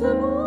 de.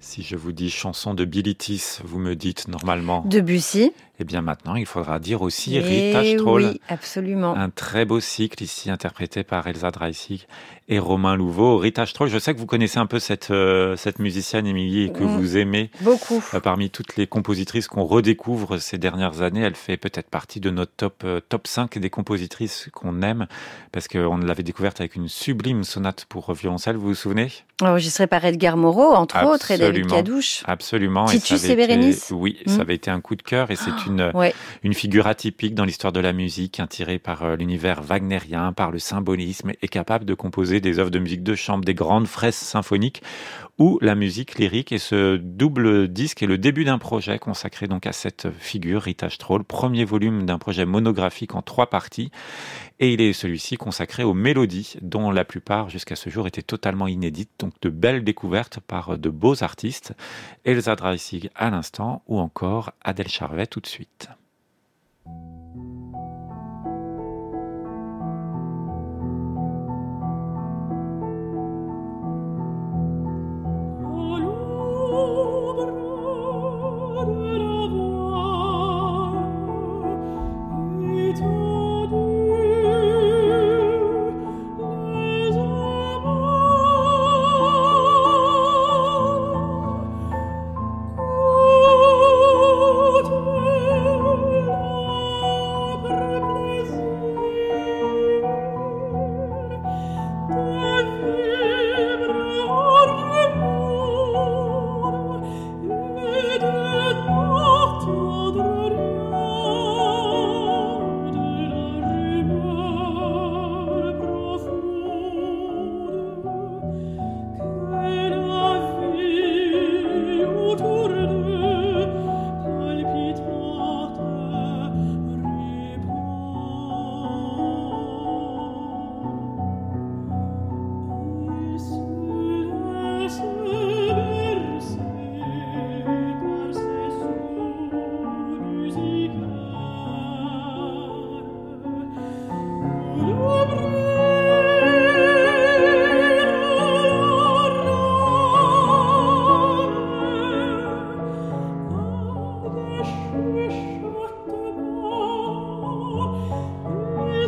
Si je vous dis chanson de Bilitis, vous me dites normalement. Debussy. Eh bien maintenant, il faudra dire aussi Rita Stroll. Oui, absolument. Un très beau cycle ici interprété par Elsa Dreissig et Romain Louveau. Rita Stroll, je sais que vous connaissez un peu cette, euh, cette musicienne, Émilie, et que mm. vous aimez. Beaucoup. Euh, parmi toutes les compositrices qu'on redécouvre ces dernières années, elle fait peut-être partie de notre top, euh, top 5 des compositrices qu'on aime, parce qu'on l'avait découverte avec une sublime sonate pour violoncelle, vous vous souvenez? Enregistrée par Edgar Moreau, entre autres, et David Cadouche. Absolument. Titus et, Bérénice Oui, ça mm. avait été un coup de cœur, et c'est une, une figure atypique dans l'histoire de la musique, inspirée par l'univers wagnérien, par le symbolisme, et capable de composer des œuvres de musique de chambre, des grandes fresques symphoniques ou la musique lyrique. Et ce double disque est le début d'un projet consacré donc à cette figure, Rita Stroll, premier volume d'un projet monographique en trois parties. Et il est celui-ci consacré aux mélodies, dont la plupart jusqu'à ce jour étaient totalement inédites. Donc de belles découvertes par de beaux artistes. Elsa Dreissig à l'instant ou encore Adèle Charvet tout de suite.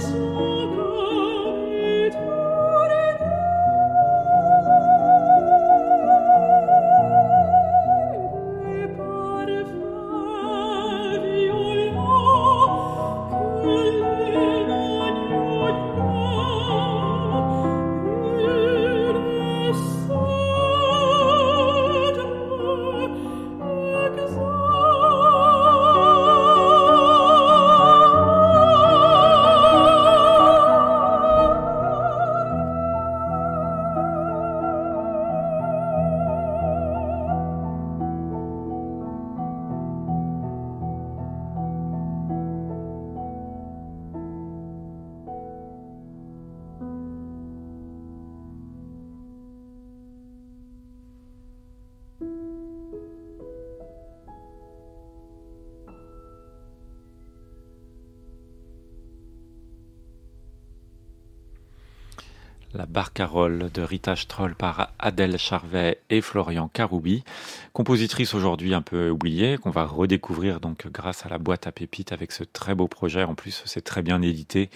Jesus. La barcarolle de Rita Stroll par Adèle Charvet et Florian Caroubi, compositrice aujourd'hui un peu oubliée, qu'on va redécouvrir donc grâce à la boîte à pépites avec ce très beau projet. En plus, c'est très bien édité,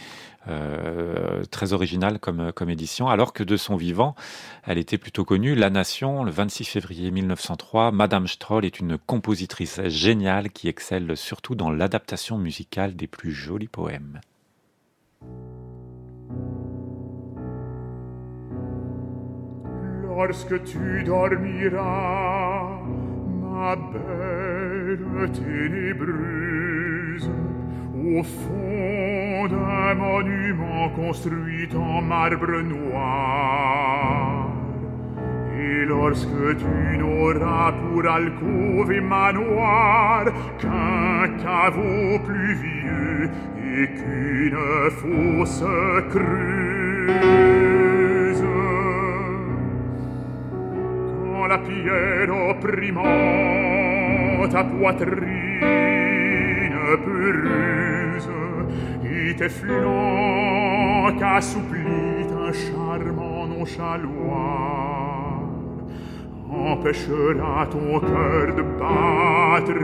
euh, très original comme, comme édition, alors que de son vivant, elle était plutôt connue. La Nation, le 26 février 1903, Madame Stroll est une compositrice géniale qui excelle surtout dans l'adaptation musicale des plus jolis poèmes. Lorsque tu dormiras, ma belle ténébreuse, au fond d'un monument construit en marbre noir. Et lorsque tu n'auras pour alcôve et manoir qu'un caveau pluvieux et qu'une fosse crue, la pierre opprimant ta poitrine peureuse et tes flancs assouplient un charmant nonchaloir empêchera ton cœur de battre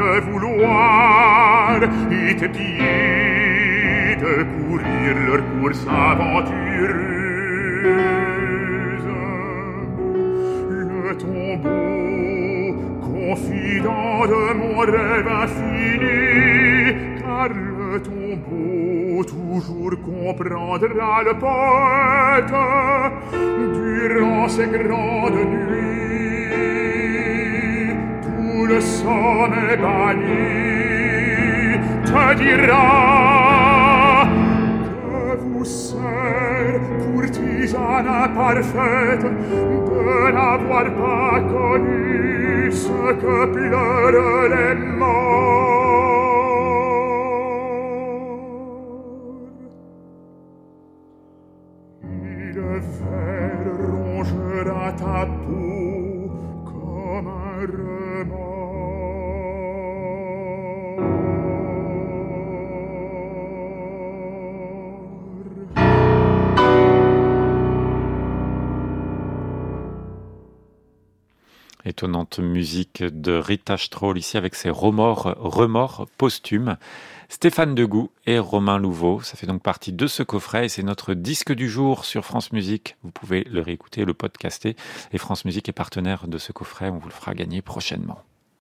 de vouloir et tes pieds de courir leur course aventureuse tombeau confident de mon rêve infini car le tombeau toujours comprendra le poète durant ces grandes nuits. Tout le somme est banni te dira sana parfaite de n'avoir pas connu ce que pleurent les morts. Il verre rongera ta peau étonnante musique de Rita Stroll ici avec ses remords, remords posthumes. Stéphane Degout et Romain Louveau. Ça fait donc partie de ce coffret et c'est notre disque du jour sur France Musique. Vous pouvez le réécouter, le podcaster. Et France Musique est partenaire de ce coffret. On vous le fera gagner prochainement.